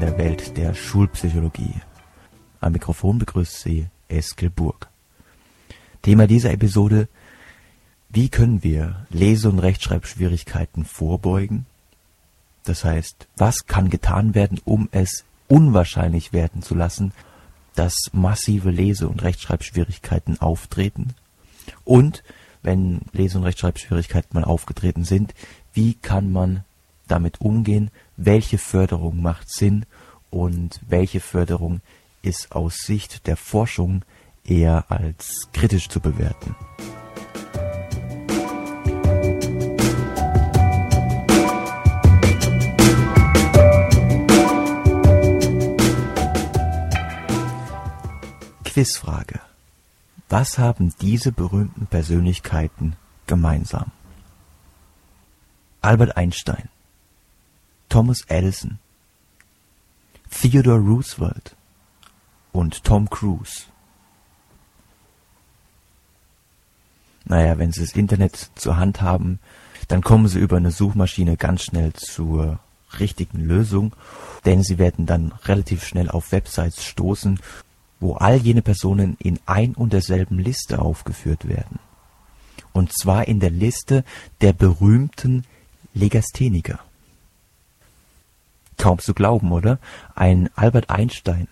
der Welt der Schulpsychologie. Am Mikrofon begrüßt Sie Eskel Burg. Thema dieser Episode Wie können wir Lese- und Rechtschreibschwierigkeiten vorbeugen? Das heißt, was kann getan werden, um es unwahrscheinlich werden zu lassen, dass massive Lese- und Rechtschreibschwierigkeiten auftreten? Und wenn Lese- und Rechtschreibschwierigkeiten mal aufgetreten sind, wie kann man damit umgehen, welche Förderung macht Sinn und welche Förderung ist aus Sicht der Forschung eher als kritisch zu bewerten. Quizfrage. Was haben diese berühmten Persönlichkeiten gemeinsam? Albert Einstein, Thomas Edison, Theodore Roosevelt und Tom Cruise. Naja, wenn Sie das Internet zur Hand haben, dann kommen Sie über eine Suchmaschine ganz schnell zur richtigen Lösung, denn Sie werden dann relativ schnell auf Websites stoßen, wo all jene Personen in ein und derselben Liste aufgeführt werden. Und zwar in der Liste der berühmten Legastheniker. Kaum zu glauben, oder? Ein Albert Einstein,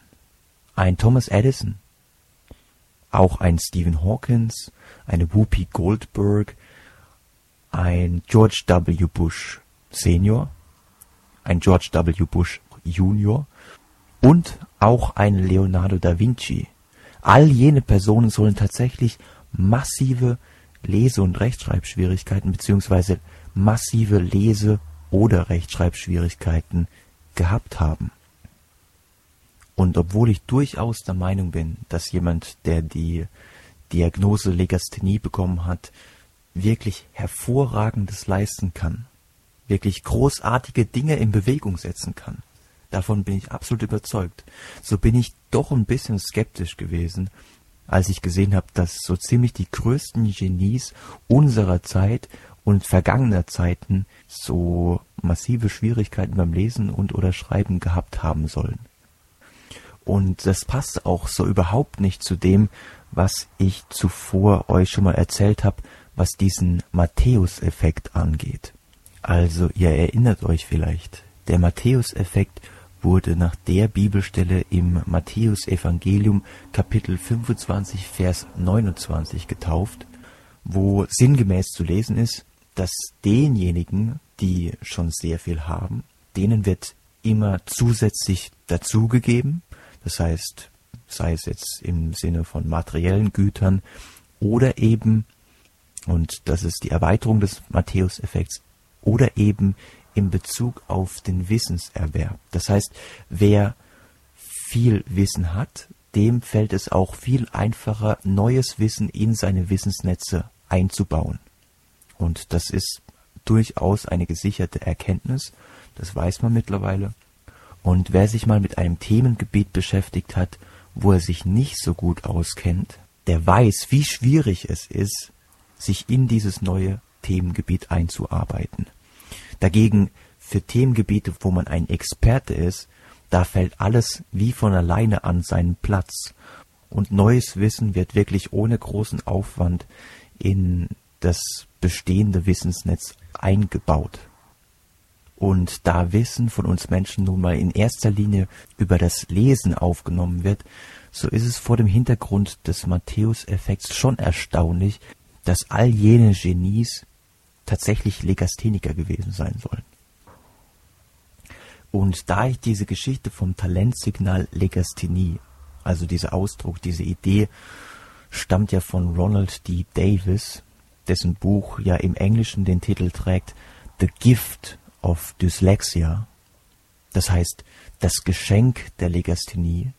ein Thomas Edison, auch ein Stephen Hawkins, eine Whoopi Goldberg, ein George W. Bush Senior, ein George W. Bush Junior und auch ein Leonardo da Vinci. All jene Personen sollen tatsächlich massive Lese- und Rechtschreibschwierigkeiten beziehungsweise massive Lese- oder Rechtschreibschwierigkeiten gehabt haben. Und obwohl ich durchaus der Meinung bin, dass jemand, der die Diagnose Legasthenie bekommen hat, wirklich hervorragendes leisten kann, wirklich großartige Dinge in Bewegung setzen kann. Davon bin ich absolut überzeugt. So bin ich doch ein bisschen skeptisch gewesen, als ich gesehen habe, dass so ziemlich die größten Genies unserer Zeit und vergangener Zeiten so massive Schwierigkeiten beim Lesen und oder Schreiben gehabt haben sollen. Und das passt auch so überhaupt nicht zu dem, was ich zuvor euch schon mal erzählt habe, was diesen Matthäus-Effekt angeht. Also ihr erinnert euch vielleicht, der Matthäus-Effekt wurde nach der Bibelstelle im Matthäus-Evangelium Kapitel 25 Vers 29 getauft, wo sinngemäß zu lesen ist, dass denjenigen, die schon sehr viel haben, denen wird immer zusätzlich dazugegeben. Das heißt, sei es jetzt im Sinne von materiellen Gütern oder eben, und das ist die Erweiterung des Matthäus-Effekts, oder eben in Bezug auf den Wissenserwerb. Das heißt, wer viel Wissen hat, dem fällt es auch viel einfacher, neues Wissen in seine Wissensnetze einzubauen. Und das ist durchaus eine gesicherte Erkenntnis, das weiß man mittlerweile. Und wer sich mal mit einem Themengebiet beschäftigt hat, wo er sich nicht so gut auskennt, der weiß, wie schwierig es ist, sich in dieses neue Themengebiet einzuarbeiten. Dagegen für Themengebiete, wo man ein Experte ist, da fällt alles wie von alleine an seinen Platz. Und neues Wissen wird wirklich ohne großen Aufwand in das bestehende Wissensnetz eingebaut. Und da Wissen von uns Menschen nun mal in erster Linie über das Lesen aufgenommen wird, so ist es vor dem Hintergrund des Matthäus-Effekts schon erstaunlich, dass all jene Genies tatsächlich Legastheniker gewesen sein sollen. Und da ich diese Geschichte vom Talentsignal Legasthenie, also dieser Ausdruck, diese Idee, stammt ja von Ronald D. Davis, dessen Buch ja im Englischen den Titel trägt The Gift of Dyslexia, das heißt das Geschenk der Legasthenie,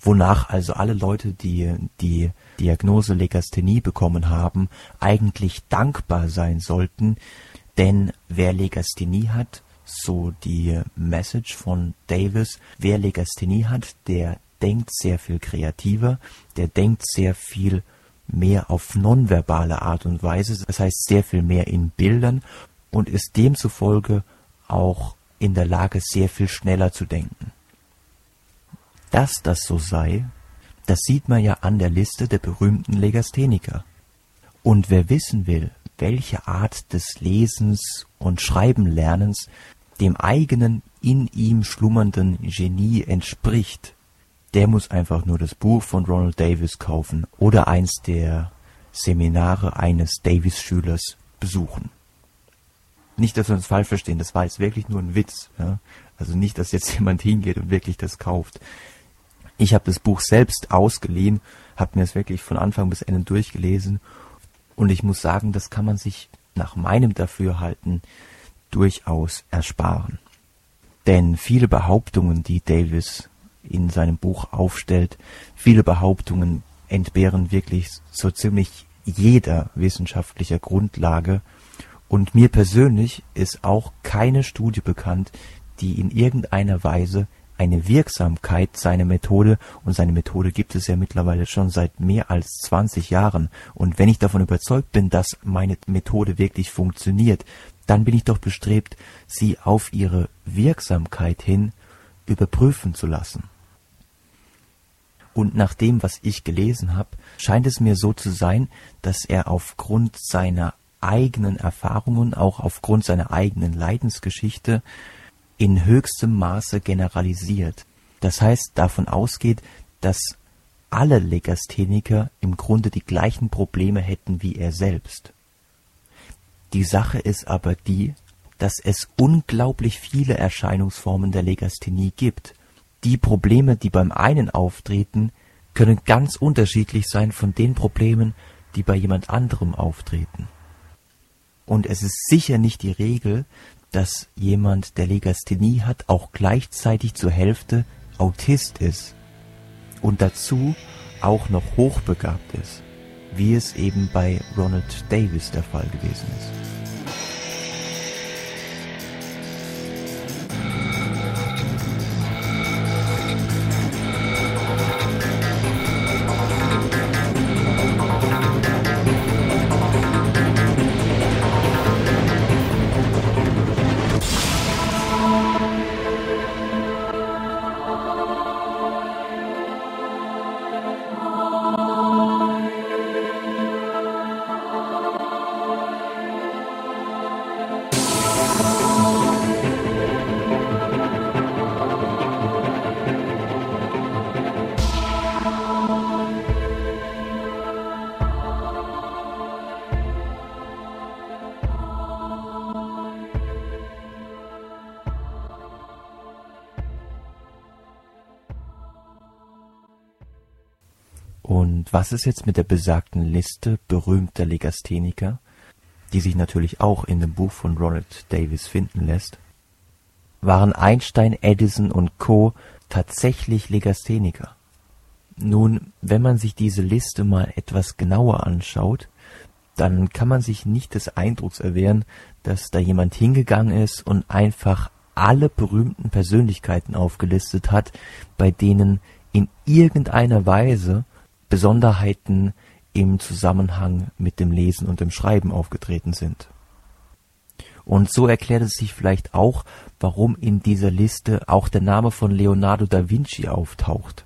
wonach also alle Leute, die die Diagnose Legasthenie bekommen haben, eigentlich dankbar sein sollten, denn wer Legasthenie hat, so die Message von Davis, wer Legasthenie hat, der denkt sehr viel kreativer, der denkt sehr viel mehr auf nonverbale Art und Weise, das heißt sehr viel mehr in Bildern und ist demzufolge auch in der Lage, sehr viel schneller zu denken. Dass das so sei, das sieht man ja an der Liste der berühmten Legastheniker. Und wer wissen will, welche Art des Lesens und Schreibenlernens dem eigenen in ihm schlummernden Genie entspricht, der muss einfach nur das Buch von Ronald Davis kaufen oder eins der Seminare eines Davis-Schülers besuchen. Nicht, dass wir uns falsch verstehen, das war jetzt wirklich nur ein Witz. Ja? Also nicht, dass jetzt jemand hingeht und wirklich das kauft. Ich habe das Buch selbst ausgeliehen, habe mir es wirklich von Anfang bis Ende durchgelesen und ich muss sagen, das kann man sich nach meinem Dafürhalten durchaus ersparen. Denn viele Behauptungen, die Davis in seinem Buch aufstellt, viele Behauptungen entbehren wirklich so ziemlich jeder wissenschaftlicher Grundlage. Und mir persönlich ist auch keine Studie bekannt, die in irgendeiner Weise eine Wirksamkeit seiner Methode, und seine Methode gibt es ja mittlerweile schon seit mehr als 20 Jahren, und wenn ich davon überzeugt bin, dass meine Methode wirklich funktioniert, dann bin ich doch bestrebt, sie auf ihre Wirksamkeit hin überprüfen zu lassen. Und nach dem, was ich gelesen habe, scheint es mir so zu sein, dass er aufgrund seiner eigenen Erfahrungen, auch aufgrund seiner eigenen Leidensgeschichte, in höchstem Maße generalisiert. Das heißt, davon ausgeht, dass alle Legastheniker im Grunde die gleichen Probleme hätten wie er selbst. Die Sache ist aber die, dass es unglaublich viele Erscheinungsformen der Legasthenie gibt die Probleme, die beim einen auftreten, können ganz unterschiedlich sein von den Problemen, die bei jemand anderem auftreten. Und es ist sicher nicht die Regel, dass jemand, der Legasthenie hat, auch gleichzeitig zur Hälfte Autist ist und dazu auch noch hochbegabt ist, wie es eben bei Ronald Davis der Fall gewesen ist. Und was ist jetzt mit der besagten Liste berühmter Legastheniker, die sich natürlich auch in dem Buch von Ronald Davis finden lässt? Waren Einstein, Edison und Co. tatsächlich Legastheniker? Nun, wenn man sich diese Liste mal etwas genauer anschaut, dann kann man sich nicht des Eindrucks erwehren, dass da jemand hingegangen ist und einfach alle berühmten Persönlichkeiten aufgelistet hat, bei denen in irgendeiner Weise Besonderheiten im Zusammenhang mit dem Lesen und dem Schreiben aufgetreten sind. Und so erklärt es sich vielleicht auch, warum in dieser Liste auch der Name von Leonardo da Vinci auftaucht.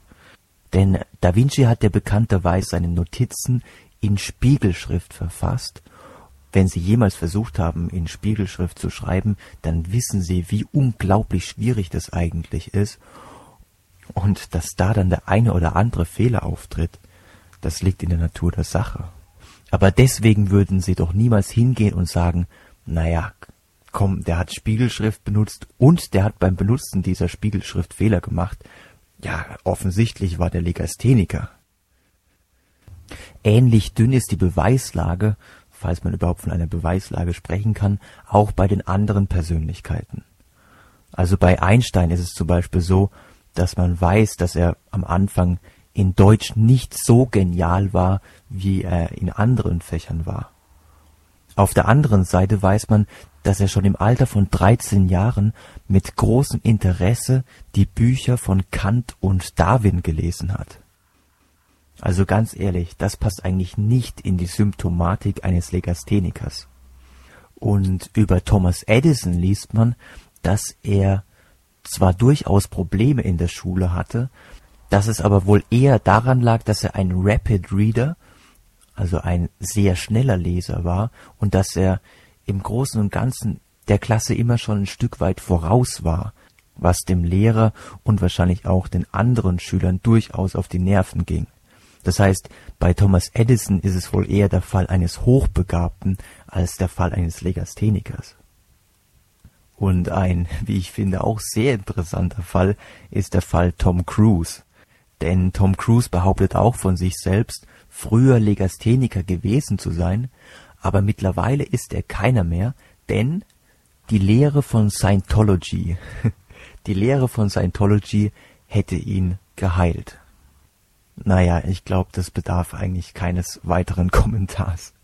Denn da Vinci hat ja bekannterweise seine Notizen in Spiegelschrift verfasst. Wenn Sie jemals versucht haben, in Spiegelschrift zu schreiben, dann wissen Sie, wie unglaublich schwierig das eigentlich ist. Und dass da dann der eine oder andere Fehler auftritt, das liegt in der Natur der Sache. Aber deswegen würden sie doch niemals hingehen und sagen, naja, komm, der hat Spiegelschrift benutzt und der hat beim Benutzen dieser Spiegelschrift Fehler gemacht. Ja, offensichtlich war der Legastheniker. Ähnlich dünn ist die Beweislage, falls man überhaupt von einer Beweislage sprechen kann, auch bei den anderen Persönlichkeiten. Also bei Einstein ist es zum Beispiel so, dass man weiß, dass er am Anfang in Deutsch nicht so genial war, wie er in anderen Fächern war. Auf der anderen Seite weiß man, dass er schon im Alter von 13 Jahren mit großem Interesse die Bücher von Kant und Darwin gelesen hat. Also ganz ehrlich, das passt eigentlich nicht in die Symptomatik eines Legasthenikers. Und über Thomas Edison liest man, dass er zwar durchaus Probleme in der Schule hatte, dass es aber wohl eher daran lag, dass er ein Rapid Reader, also ein sehr schneller Leser war und dass er im Großen und Ganzen der Klasse immer schon ein Stück weit voraus war, was dem Lehrer und wahrscheinlich auch den anderen Schülern durchaus auf die Nerven ging. Das heißt, bei Thomas Edison ist es wohl eher der Fall eines Hochbegabten als der Fall eines Legasthenikers. Und ein, wie ich finde, auch sehr interessanter Fall ist der Fall Tom Cruise. Denn Tom Cruise behauptet auch von sich selbst, früher Legastheniker gewesen zu sein, aber mittlerweile ist er keiner mehr, denn die Lehre von Scientology, die Lehre von Scientology hätte ihn geheilt. Naja, ich glaube, das bedarf eigentlich keines weiteren Kommentars.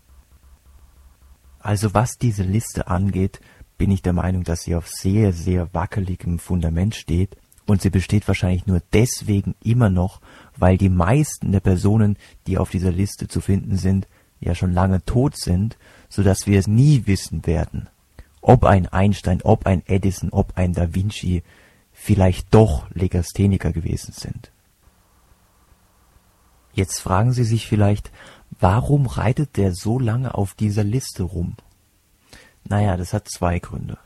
Also was diese Liste angeht, bin ich der Meinung, dass sie auf sehr, sehr wackeligem Fundament steht und sie besteht wahrscheinlich nur deswegen immer noch, weil die meisten der Personen, die auf dieser Liste zu finden sind, ja schon lange tot sind, so dass wir es nie wissen werden, ob ein Einstein, ob ein Edison, ob ein Da Vinci vielleicht doch Legastheniker gewesen sind. Jetzt fragen Sie sich vielleicht, warum reitet der so lange auf dieser Liste rum? Naja, das hat zwei Gründe.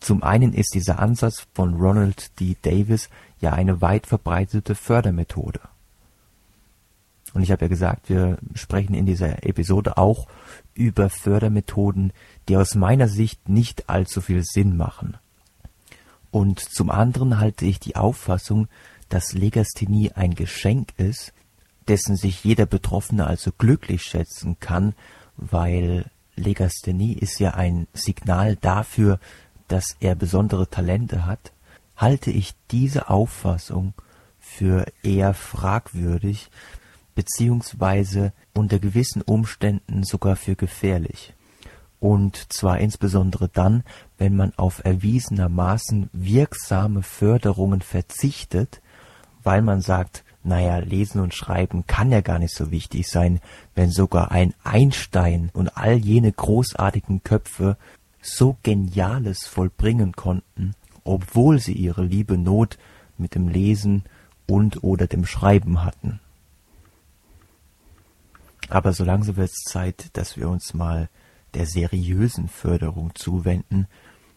Zum einen ist dieser Ansatz von Ronald D. Davis ja eine weit verbreitete Fördermethode. Und ich habe ja gesagt, wir sprechen in dieser Episode auch über Fördermethoden, die aus meiner Sicht nicht allzu viel Sinn machen. Und zum anderen halte ich die Auffassung, dass Legasthenie ein Geschenk ist, dessen sich jeder Betroffene also glücklich schätzen kann, weil Legasthenie ist ja ein Signal dafür, dass er besondere Talente hat, halte ich diese Auffassung für eher fragwürdig beziehungsweise unter gewissen Umständen sogar für gefährlich. Und zwar insbesondere dann, wenn man auf erwiesenermaßen wirksame Förderungen verzichtet, weil man sagt, naja, lesen und schreiben kann ja gar nicht so wichtig sein, wenn sogar ein Einstein und all jene großartigen Köpfe so Geniales vollbringen konnten, obwohl sie ihre liebe Not mit dem Lesen und oder dem Schreiben hatten. Aber so langsam wird es Zeit, dass wir uns mal der seriösen Förderung zuwenden,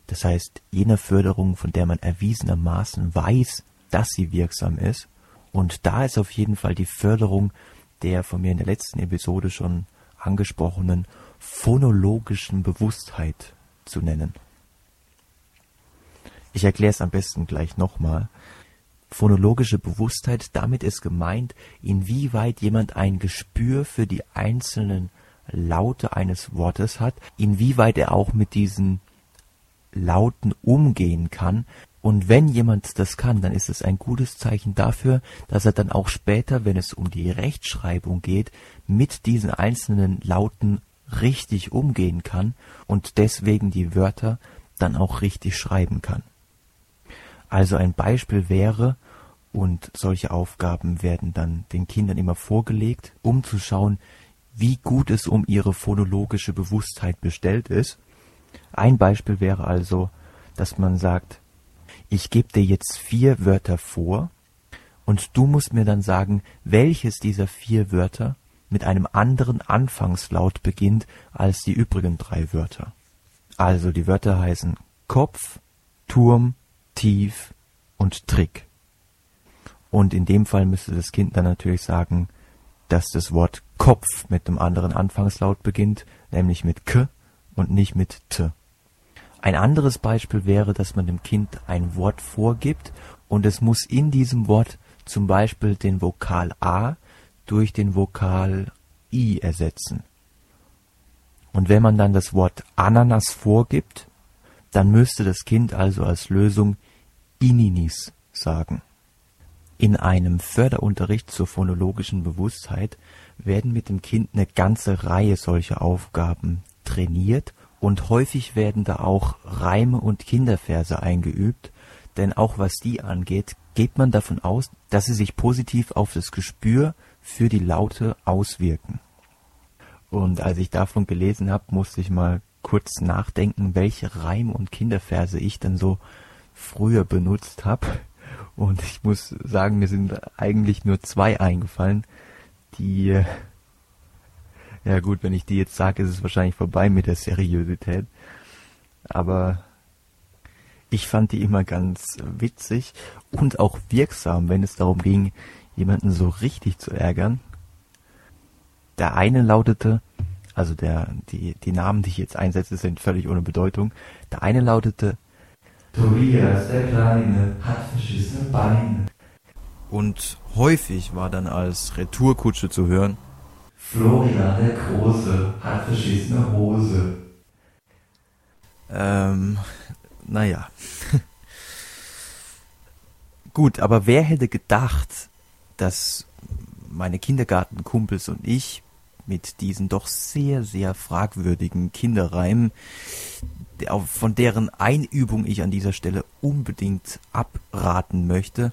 das heißt jener Förderung, von der man erwiesenermaßen weiß, dass sie wirksam ist und da ist auf jeden Fall die Förderung der von mir in der letzten Episode schon angesprochenen phonologischen Bewusstheit zu nennen. Ich erkläre es am besten gleich nochmal. Phonologische Bewusstheit, damit ist gemeint, inwieweit jemand ein Gespür für die einzelnen Laute eines Wortes hat, inwieweit er auch mit diesen Lauten umgehen kann, und wenn jemand das kann, dann ist es ein gutes Zeichen dafür, dass er dann auch später, wenn es um die Rechtschreibung geht, mit diesen einzelnen Lauten richtig umgehen kann und deswegen die Wörter dann auch richtig schreiben kann. Also ein Beispiel wäre, und solche Aufgaben werden dann den Kindern immer vorgelegt, um zu schauen, wie gut es um ihre phonologische Bewusstheit bestellt ist. Ein Beispiel wäre also, dass man sagt, ich gebe dir jetzt vier Wörter vor und du musst mir dann sagen, welches dieser vier Wörter mit einem anderen Anfangslaut beginnt als die übrigen drei Wörter. Also die Wörter heißen Kopf, Turm, Tief und Trick. Und in dem Fall müsste das Kind dann natürlich sagen, dass das Wort Kopf mit einem anderen Anfangslaut beginnt, nämlich mit K und nicht mit T. Ein anderes Beispiel wäre, dass man dem Kind ein Wort vorgibt und es muss in diesem Wort zum Beispiel den Vokal A durch den Vokal I ersetzen. Und wenn man dann das Wort Ananas vorgibt, dann müsste das Kind also als Lösung Ininis sagen. In einem Förderunterricht zur phonologischen Bewusstheit werden mit dem Kind eine ganze Reihe solcher Aufgaben trainiert und häufig werden da auch Reime und Kinderverse eingeübt, denn auch was die angeht, geht man davon aus, dass sie sich positiv auf das Gespür für die Laute auswirken. Und als ich davon gelesen habe, musste ich mal kurz nachdenken, welche Reim- und Kinderverse ich denn so früher benutzt habe. Und ich muss sagen, mir sind eigentlich nur zwei eingefallen, die, äh, ja gut, wenn ich die jetzt sage, ist es wahrscheinlich vorbei mit der Seriosität. Aber ich fand die immer ganz witzig und auch wirksam, wenn es darum ging, jemanden so richtig zu ärgern. Der eine lautete, also der, die, die Namen, die ich jetzt einsetze, sind völlig ohne Bedeutung. Der eine lautete, Tobias der Kleine hat verschissene Beine. Und häufig war dann als Retourkutsche zu hören, Florian der Große hat verschissene Hose. Ähm, naja. Gut, aber wer hätte gedacht, dass meine Kindergartenkumpels und ich mit diesen doch sehr, sehr fragwürdigen Kinderreimen, von deren Einübung ich an dieser Stelle unbedingt abraten möchte.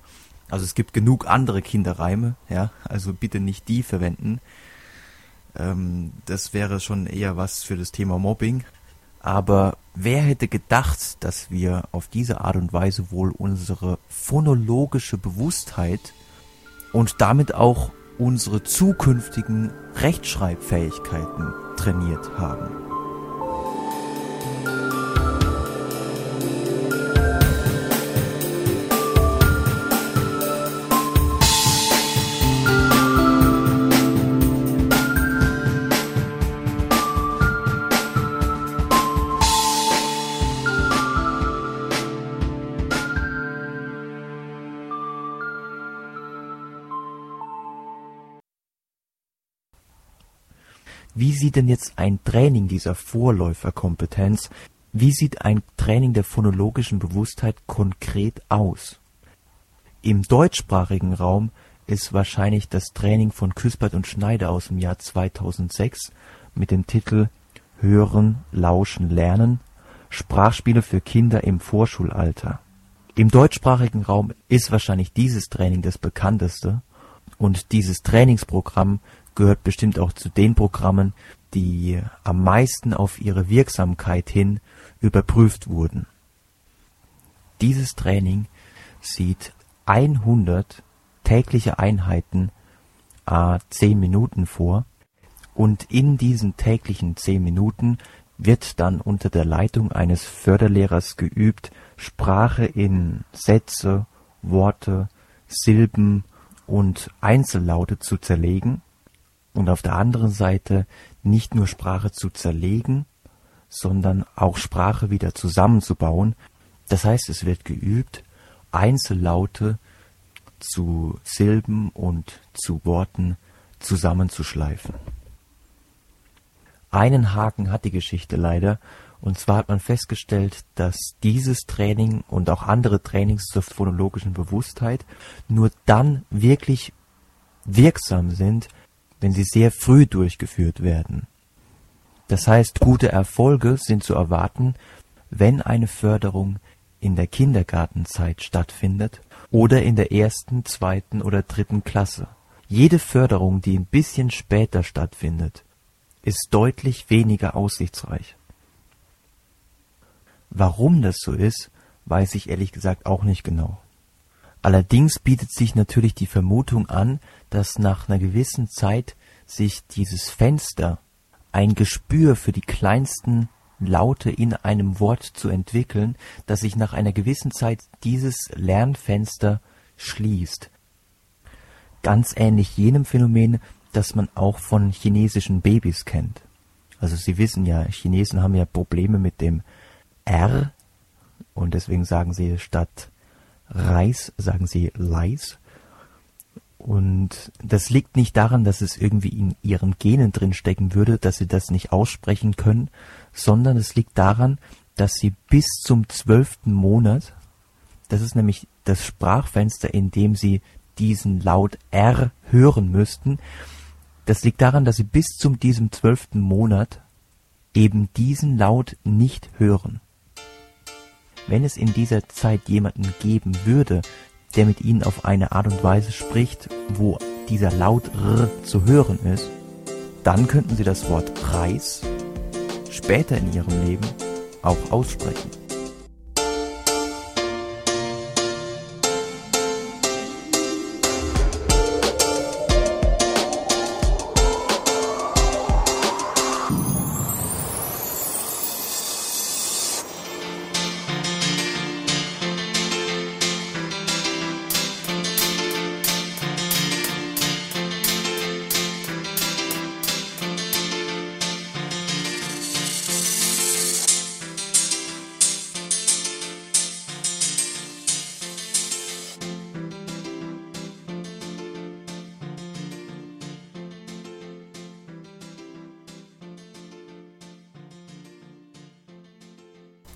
Also es gibt genug andere Kinderreime, ja, also bitte nicht die verwenden. Ähm, das wäre schon eher was für das Thema Mobbing. Aber wer hätte gedacht, dass wir auf diese Art und Weise wohl unsere phonologische Bewusstheit und damit auch unsere zukünftigen Rechtschreibfähigkeiten trainiert haben. Wie sieht denn jetzt ein Training dieser Vorläuferkompetenz, wie sieht ein Training der phonologischen Bewusstheit konkret aus? Im deutschsprachigen Raum ist wahrscheinlich das Training von Küspert und Schneider aus dem Jahr 2006 mit dem Titel Hören, Lauschen, Lernen Sprachspiele für Kinder im Vorschulalter. Im deutschsprachigen Raum ist wahrscheinlich dieses Training das bekannteste und dieses Trainingsprogramm gehört bestimmt auch zu den Programmen, die am meisten auf ihre Wirksamkeit hin überprüft wurden. Dieses Training sieht 100 tägliche Einheiten a 10 Minuten vor und in diesen täglichen 10 Minuten wird dann unter der Leitung eines Förderlehrers geübt, Sprache in Sätze, Worte, Silben und Einzellaute zu zerlegen und auf der anderen Seite nicht nur Sprache zu zerlegen, sondern auch Sprache wieder zusammenzubauen. Das heißt, es wird geübt, Einzellaute zu Silben und zu Worten zusammenzuschleifen. Einen Haken hat die Geschichte leider, und zwar hat man festgestellt, dass dieses Training und auch andere Trainings zur phonologischen Bewusstheit nur dann wirklich wirksam sind, wenn sie sehr früh durchgeführt werden. Das heißt, gute Erfolge sind zu erwarten, wenn eine Förderung in der Kindergartenzeit stattfindet oder in der ersten, zweiten oder dritten Klasse. Jede Förderung, die ein bisschen später stattfindet, ist deutlich weniger aussichtsreich. Warum das so ist, weiß ich ehrlich gesagt auch nicht genau. Allerdings bietet sich natürlich die Vermutung an, dass nach einer gewissen Zeit sich dieses Fenster, ein Gespür für die kleinsten Laute in einem Wort zu entwickeln, dass sich nach einer gewissen Zeit dieses Lernfenster schließt. Ganz ähnlich jenem Phänomen, das man auch von chinesischen Babys kennt. Also Sie wissen ja, Chinesen haben ja Probleme mit dem R und deswegen sagen sie statt Reis, sagen sie Leis. Und das liegt nicht daran, dass es irgendwie in ihren Genen drin stecken würde, dass sie das nicht aussprechen können, sondern es liegt daran, dass sie bis zum zwölften Monat, das ist nämlich das Sprachfenster, in dem sie diesen Laut R hören müssten, das liegt daran, dass sie bis zum diesem zwölften Monat eben diesen Laut nicht hören. Wenn es in dieser Zeit jemanden geben würde, der mit ihnen auf eine Art und Weise spricht, wo dieser Laut R zu hören ist, dann könnten sie das Wort Reis später in ihrem Leben auch aussprechen.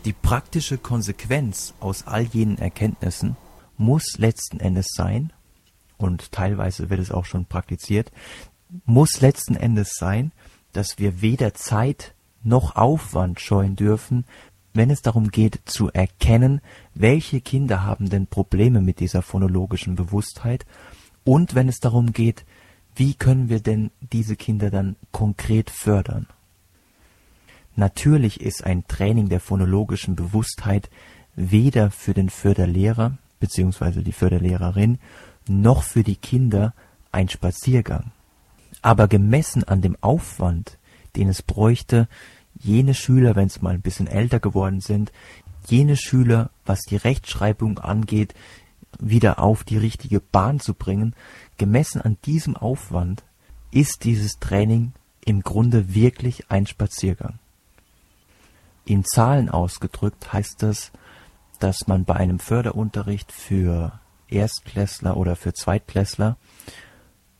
Die praktische Konsequenz aus all jenen Erkenntnissen muss letzten Endes sein, und teilweise wird es auch schon praktiziert, muss letzten Endes sein, dass wir weder Zeit noch Aufwand scheuen dürfen, wenn es darum geht zu erkennen, welche Kinder haben denn Probleme mit dieser phonologischen Bewusstheit und wenn es darum geht, wie können wir denn diese Kinder dann konkret fördern. Natürlich ist ein Training der phonologischen Bewusstheit weder für den Förderlehrer bzw. die Förderlehrerin noch für die Kinder ein Spaziergang. Aber gemessen an dem Aufwand, den es bräuchte, jene Schüler, wenn es mal ein bisschen älter geworden sind, jene Schüler, was die Rechtschreibung angeht, wieder auf die richtige Bahn zu bringen, gemessen an diesem Aufwand ist dieses Training im Grunde wirklich ein Spaziergang. In Zahlen ausgedrückt heißt das, dass man bei einem Förderunterricht für Erstklässler oder für Zweitklässler,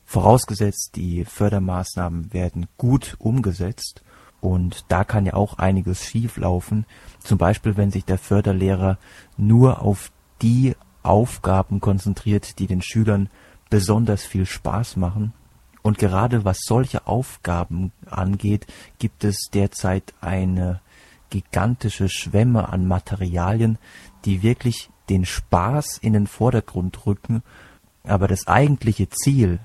vorausgesetzt die Fördermaßnahmen werden gut umgesetzt, und da kann ja auch einiges schieflaufen, zum Beispiel wenn sich der Förderlehrer nur auf die Aufgaben konzentriert, die den Schülern besonders viel Spaß machen. Und gerade was solche Aufgaben angeht, gibt es derzeit eine gigantische Schwemme an Materialien, die wirklich den Spaß in den Vordergrund rücken, aber das eigentliche Ziel,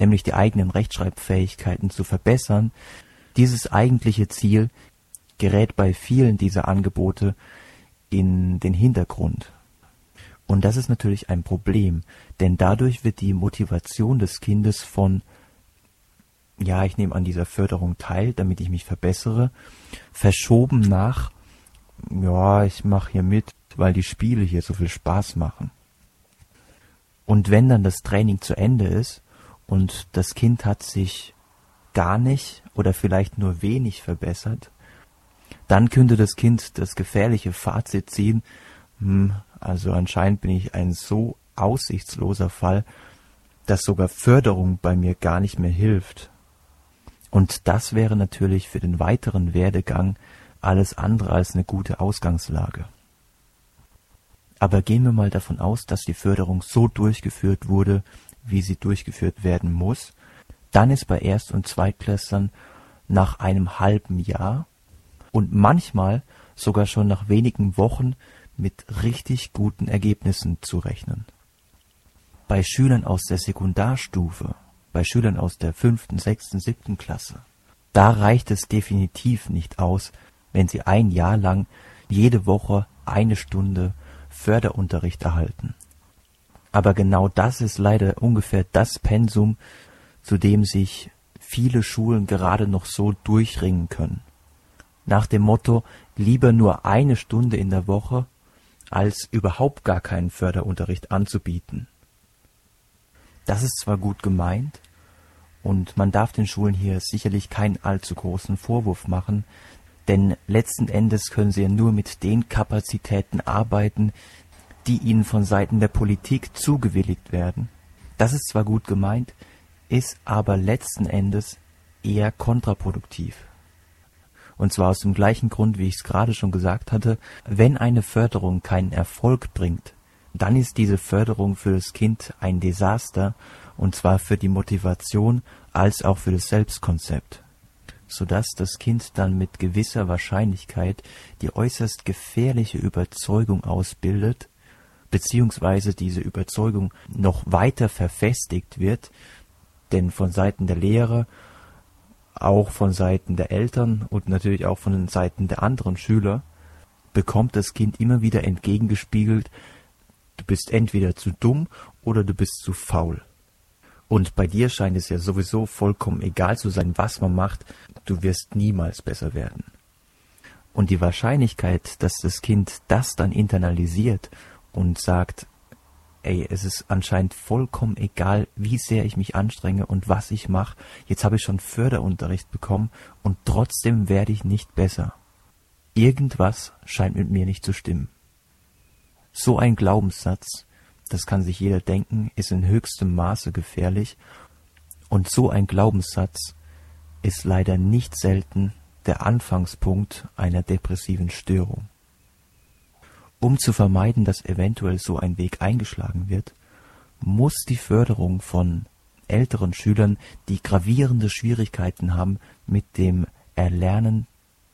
nämlich die eigenen Rechtschreibfähigkeiten zu verbessern, dieses eigentliche Ziel gerät bei vielen dieser Angebote in den Hintergrund. Und das ist natürlich ein Problem, denn dadurch wird die Motivation des Kindes von ja, ich nehme an dieser Förderung teil, damit ich mich verbessere, verschoben nach, ja, ich mache hier mit, weil die Spiele hier so viel Spaß machen. Und wenn dann das Training zu Ende ist und das Kind hat sich gar nicht oder vielleicht nur wenig verbessert, dann könnte das Kind das gefährliche Fazit ziehen, hm, also anscheinend bin ich ein so aussichtsloser Fall, dass sogar Förderung bei mir gar nicht mehr hilft. Und das wäre natürlich für den weiteren Werdegang alles andere als eine gute Ausgangslage. Aber gehen wir mal davon aus, dass die Förderung so durchgeführt wurde, wie sie durchgeführt werden muss, dann ist bei Erst- und Zweitklässlern nach einem halben Jahr und manchmal sogar schon nach wenigen Wochen mit richtig guten Ergebnissen zu rechnen. Bei Schülern aus der Sekundarstufe bei Schülern aus der fünften, sechsten, siebten Klasse. Da reicht es definitiv nicht aus, wenn sie ein Jahr lang jede Woche eine Stunde Förderunterricht erhalten. Aber genau das ist leider ungefähr das Pensum, zu dem sich viele Schulen gerade noch so durchringen können. Nach dem Motto lieber nur eine Stunde in der Woche, als überhaupt gar keinen Förderunterricht anzubieten. Das ist zwar gut gemeint, und man darf den Schulen hier sicherlich keinen allzu großen Vorwurf machen, denn letzten Endes können sie ja nur mit den Kapazitäten arbeiten, die ihnen von Seiten der Politik zugewilligt werden. Das ist zwar gut gemeint, ist aber letzten Endes eher kontraproduktiv. Und zwar aus dem gleichen Grund, wie ich es gerade schon gesagt hatte, wenn eine Förderung keinen Erfolg bringt, dann ist diese Förderung für das Kind ein Desaster, und zwar für die Motivation als auch für das Selbstkonzept, so dass das Kind dann mit gewisser Wahrscheinlichkeit die äußerst gefährliche Überzeugung ausbildet, beziehungsweise diese Überzeugung noch weiter verfestigt wird, denn von Seiten der Lehrer auch von Seiten der Eltern und natürlich auch von den Seiten der anderen Schüler bekommt das Kind immer wieder entgegengespiegelt, du bist entweder zu dumm oder du bist zu faul. Und bei dir scheint es ja sowieso vollkommen egal zu sein, was man macht, du wirst niemals besser werden. Und die Wahrscheinlichkeit, dass das Kind das dann internalisiert und sagt, ey, es ist anscheinend vollkommen egal, wie sehr ich mich anstrenge und was ich mache. Jetzt habe ich schon Förderunterricht bekommen und trotzdem werde ich nicht besser. Irgendwas scheint mit mir nicht zu stimmen. So ein Glaubenssatz, das kann sich jeder denken, ist in höchstem Maße gefährlich und so ein Glaubenssatz ist leider nicht selten der Anfangspunkt einer depressiven Störung. Um zu vermeiden, dass eventuell so ein Weg eingeschlagen wird, muss die Förderung von älteren Schülern, die gravierende Schwierigkeiten haben mit dem Erlernen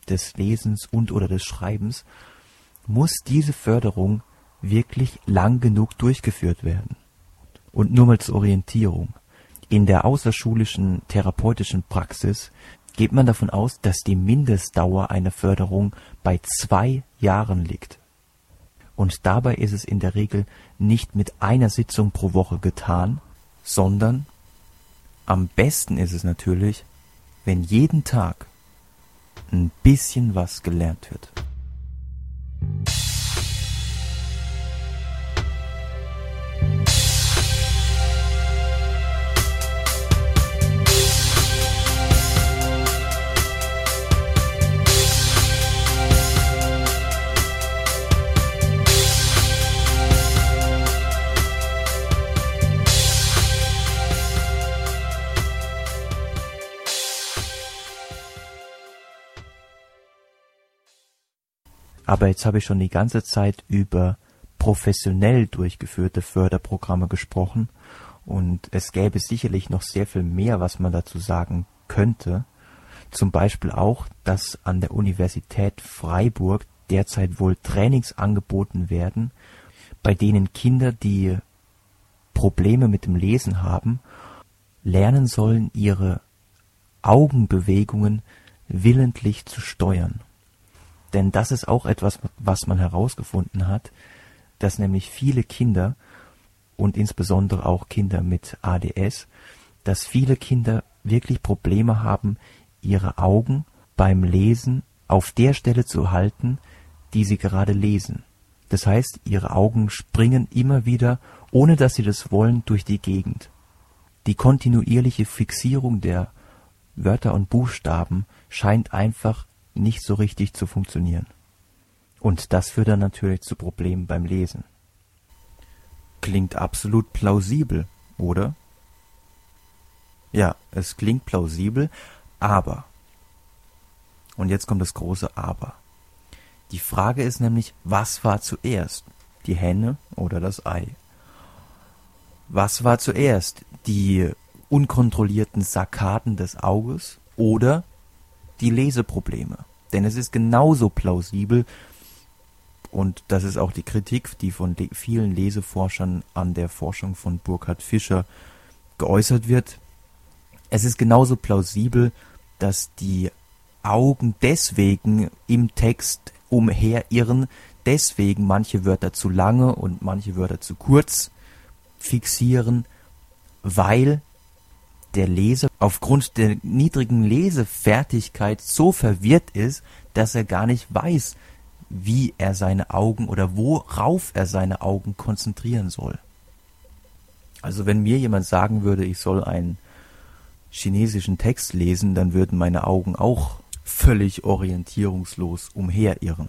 des Lesens und oder des Schreibens, muss diese Förderung wirklich lang genug durchgeführt werden. Und nur mal zur Orientierung. In der außerschulischen therapeutischen Praxis geht man davon aus, dass die Mindestdauer einer Förderung bei zwei Jahren liegt. Und dabei ist es in der Regel nicht mit einer Sitzung pro Woche getan, sondern am besten ist es natürlich, wenn jeden Tag ein bisschen was gelernt wird. Aber jetzt habe ich schon die ganze Zeit über professionell durchgeführte Förderprogramme gesprochen und es gäbe sicherlich noch sehr viel mehr, was man dazu sagen könnte. Zum Beispiel auch, dass an der Universität Freiburg derzeit wohl Trainings angeboten werden, bei denen Kinder, die Probleme mit dem Lesen haben, lernen sollen, ihre Augenbewegungen willentlich zu steuern. Denn das ist auch etwas, was man herausgefunden hat, dass nämlich viele Kinder und insbesondere auch Kinder mit ADS, dass viele Kinder wirklich Probleme haben, ihre Augen beim Lesen auf der Stelle zu halten, die sie gerade lesen. Das heißt, ihre Augen springen immer wieder, ohne dass sie das wollen, durch die Gegend. Die kontinuierliche Fixierung der Wörter und Buchstaben scheint einfach nicht so richtig zu funktionieren. Und das führt dann natürlich zu Problemen beim Lesen. Klingt absolut plausibel, oder? Ja, es klingt plausibel, aber. Und jetzt kommt das große Aber. Die Frage ist nämlich, was war zuerst? Die Henne oder das Ei? Was war zuerst? Die unkontrollierten Sarkaden des Auges oder die Leseprobleme. Denn es ist genauso plausibel, und das ist auch die Kritik, die von le vielen Leseforschern an der Forschung von Burkhard Fischer geäußert wird. Es ist genauso plausibel, dass die Augen deswegen im Text umherirren, deswegen manche Wörter zu lange und manche Wörter zu kurz fixieren, weil der Leser aufgrund der niedrigen Lesefertigkeit so verwirrt ist, dass er gar nicht weiß, wie er seine Augen oder worauf er seine Augen konzentrieren soll. Also wenn mir jemand sagen würde, ich soll einen chinesischen Text lesen, dann würden meine Augen auch völlig orientierungslos umherirren.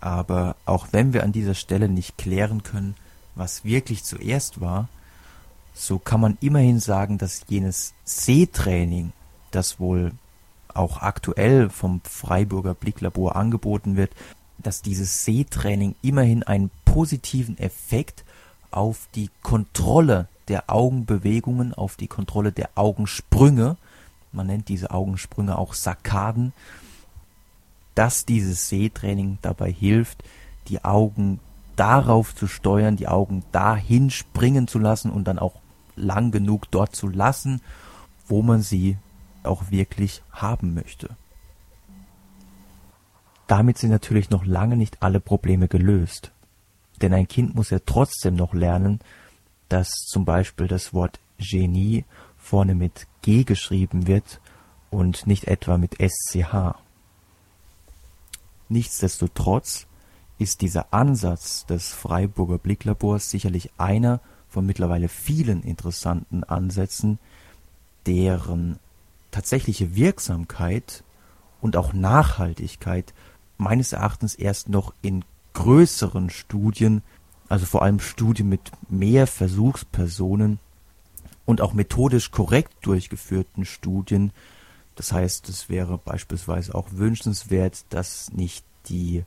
Aber auch wenn wir an dieser Stelle nicht klären können, was wirklich zuerst war, so kann man immerhin sagen, dass jenes Sehtraining, das wohl auch aktuell vom Freiburger Blicklabor angeboten wird, dass dieses Sehtraining immerhin einen positiven Effekt auf die Kontrolle der Augenbewegungen, auf die Kontrolle der Augensprünge, man nennt diese Augensprünge auch Sarkaden, dass dieses Sehtraining dabei hilft, die Augen darauf zu steuern, die Augen dahin springen zu lassen und dann auch lang genug dort zu lassen, wo man sie auch wirklich haben möchte. Damit sind natürlich noch lange nicht alle Probleme gelöst. Denn ein Kind muss ja trotzdem noch lernen, dass zum Beispiel das Wort Genie vorne mit G geschrieben wird und nicht etwa mit SCH. Nichtsdestotrotz ist dieser Ansatz des Freiburger Blicklabors sicherlich einer von mittlerweile vielen interessanten Ansätzen, deren tatsächliche Wirksamkeit und auch Nachhaltigkeit meines Erachtens erst noch in größeren Studien, also vor allem Studien mit mehr Versuchspersonen und auch methodisch korrekt durchgeführten Studien, das heißt, es wäre beispielsweise auch wünschenswert, dass nicht die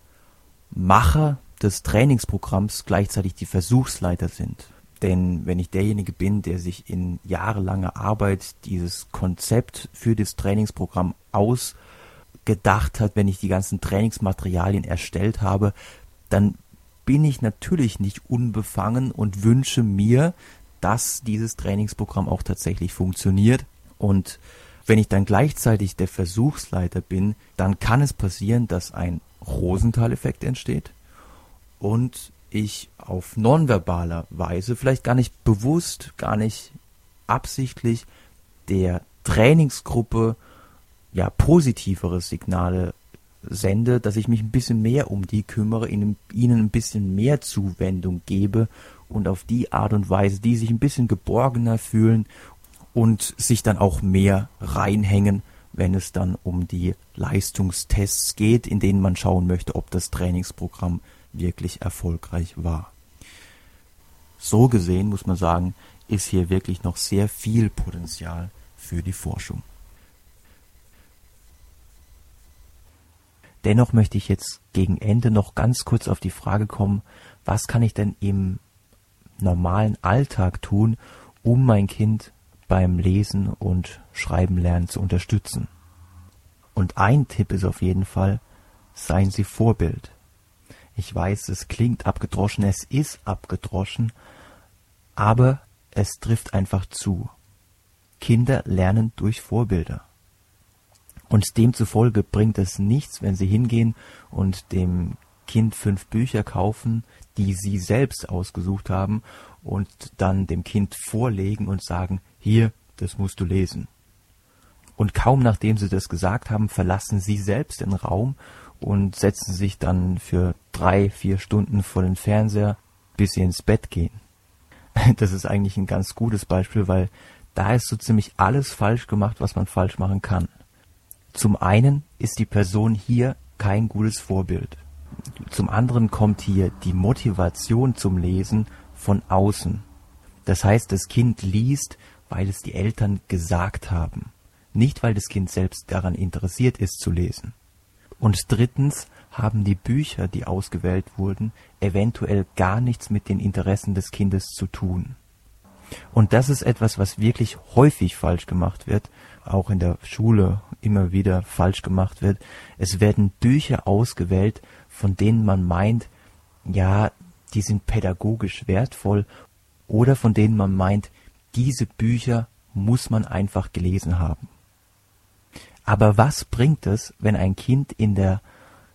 Macher des Trainingsprogramms gleichzeitig die Versuchsleiter sind. Denn wenn ich derjenige bin, der sich in jahrelanger Arbeit dieses Konzept für das Trainingsprogramm ausgedacht hat, wenn ich die ganzen Trainingsmaterialien erstellt habe, dann bin ich natürlich nicht unbefangen und wünsche mir, dass dieses Trainingsprogramm auch tatsächlich funktioniert. Und wenn ich dann gleichzeitig der Versuchsleiter bin, dann kann es passieren, dass ein Rosenthal-Effekt entsteht und ich auf nonverbaler Weise, vielleicht gar nicht bewusst, gar nicht absichtlich der Trainingsgruppe ja positivere Signale sende, dass ich mich ein bisschen mehr um die kümmere, ihnen, ihnen ein bisschen mehr Zuwendung gebe und auf die Art und Weise, die sich ein bisschen geborgener fühlen und sich dann auch mehr reinhängen, wenn es dann um die Leistungstests geht, in denen man schauen möchte, ob das Trainingsprogramm wirklich erfolgreich war. So gesehen muss man sagen, ist hier wirklich noch sehr viel Potenzial für die Forschung. Dennoch möchte ich jetzt gegen Ende noch ganz kurz auf die Frage kommen, was kann ich denn im normalen Alltag tun, um mein Kind beim Lesen und Schreiben lernen zu unterstützen. Und ein Tipp ist auf jeden Fall, seien Sie Vorbild. Ich weiß, es klingt abgedroschen, es ist abgedroschen, aber es trifft einfach zu. Kinder lernen durch Vorbilder. Und demzufolge bringt es nichts, wenn sie hingehen und dem Kind fünf Bücher kaufen, die sie selbst ausgesucht haben und dann dem Kind vorlegen und sagen, hier, das musst du lesen. Und kaum nachdem sie das gesagt haben, verlassen sie selbst den Raum und setzen sich dann für drei, vier Stunden vor den Fernseher, bis sie ins Bett gehen. Das ist eigentlich ein ganz gutes Beispiel, weil da ist so ziemlich alles falsch gemacht, was man falsch machen kann. Zum einen ist die Person hier kein gutes Vorbild. Zum anderen kommt hier die Motivation zum Lesen von außen. Das heißt, das Kind liest, weil es die Eltern gesagt haben, nicht weil das Kind selbst daran interessiert ist zu lesen. Und drittens haben die Bücher, die ausgewählt wurden, eventuell gar nichts mit den Interessen des Kindes zu tun. Und das ist etwas, was wirklich häufig falsch gemacht wird, auch in der Schule immer wieder falsch gemacht wird. Es werden Bücher ausgewählt, von denen man meint, ja, die sind pädagogisch wertvoll oder von denen man meint, diese Bücher muss man einfach gelesen haben. Aber was bringt es, wenn ein Kind in der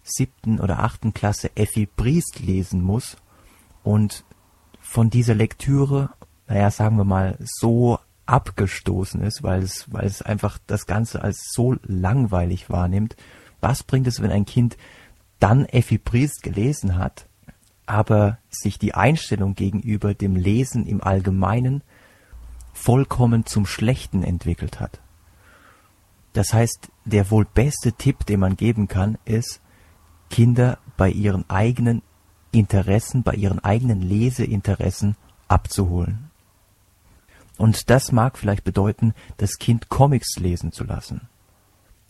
siebten oder achten Klasse Effi Briest lesen muss und von dieser Lektüre, naja, sagen wir mal, so abgestoßen ist, weil es, weil es einfach das Ganze als so langweilig wahrnimmt. Was bringt es, wenn ein Kind dann Effi Briest gelesen hat aber sich die Einstellung gegenüber dem Lesen im Allgemeinen vollkommen zum Schlechten entwickelt hat. Das heißt, der wohl beste Tipp, den man geben kann, ist, Kinder bei ihren eigenen Interessen, bei ihren eigenen Leseinteressen abzuholen. Und das mag vielleicht bedeuten, das Kind Comics lesen zu lassen.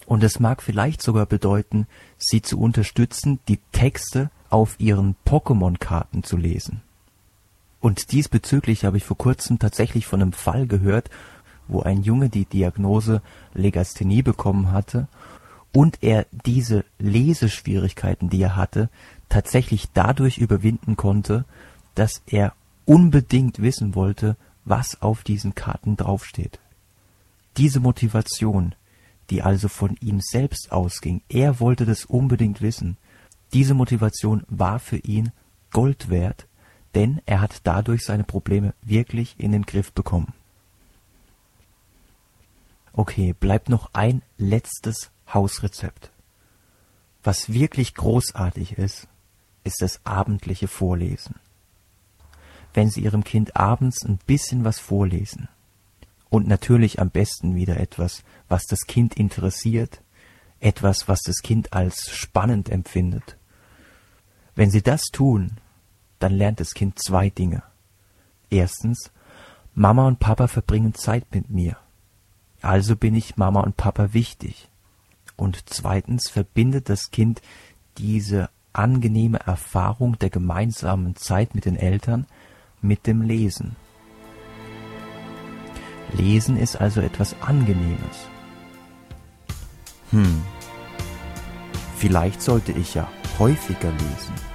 Und es mag vielleicht sogar bedeuten, sie zu unterstützen, die Texte auf ihren Pokémon-Karten zu lesen. Und diesbezüglich habe ich vor kurzem tatsächlich von einem Fall gehört, wo ein Junge die Diagnose Legasthenie bekommen hatte und er diese Leseschwierigkeiten, die er hatte, tatsächlich dadurch überwinden konnte, dass er unbedingt wissen wollte, was auf diesen Karten draufsteht. Diese Motivation, die also von ihm selbst ausging, er wollte das unbedingt wissen, diese Motivation war für ihn Gold wert, denn er hat dadurch seine Probleme wirklich in den Griff bekommen. Okay, bleibt noch ein letztes Hausrezept. Was wirklich großartig ist, ist das abendliche Vorlesen. Wenn Sie Ihrem Kind abends ein bisschen was vorlesen und natürlich am besten wieder etwas, was das Kind interessiert, etwas, was das Kind als spannend empfindet. Wenn Sie das tun, dann lernt das Kind zwei Dinge. Erstens, Mama und Papa verbringen Zeit mit mir. Also bin ich Mama und Papa wichtig. Und zweitens verbindet das Kind diese angenehme Erfahrung der gemeinsamen Zeit mit den Eltern mit dem Lesen. Lesen ist also etwas Angenehmes. Hm, vielleicht sollte ich ja häufiger lesen.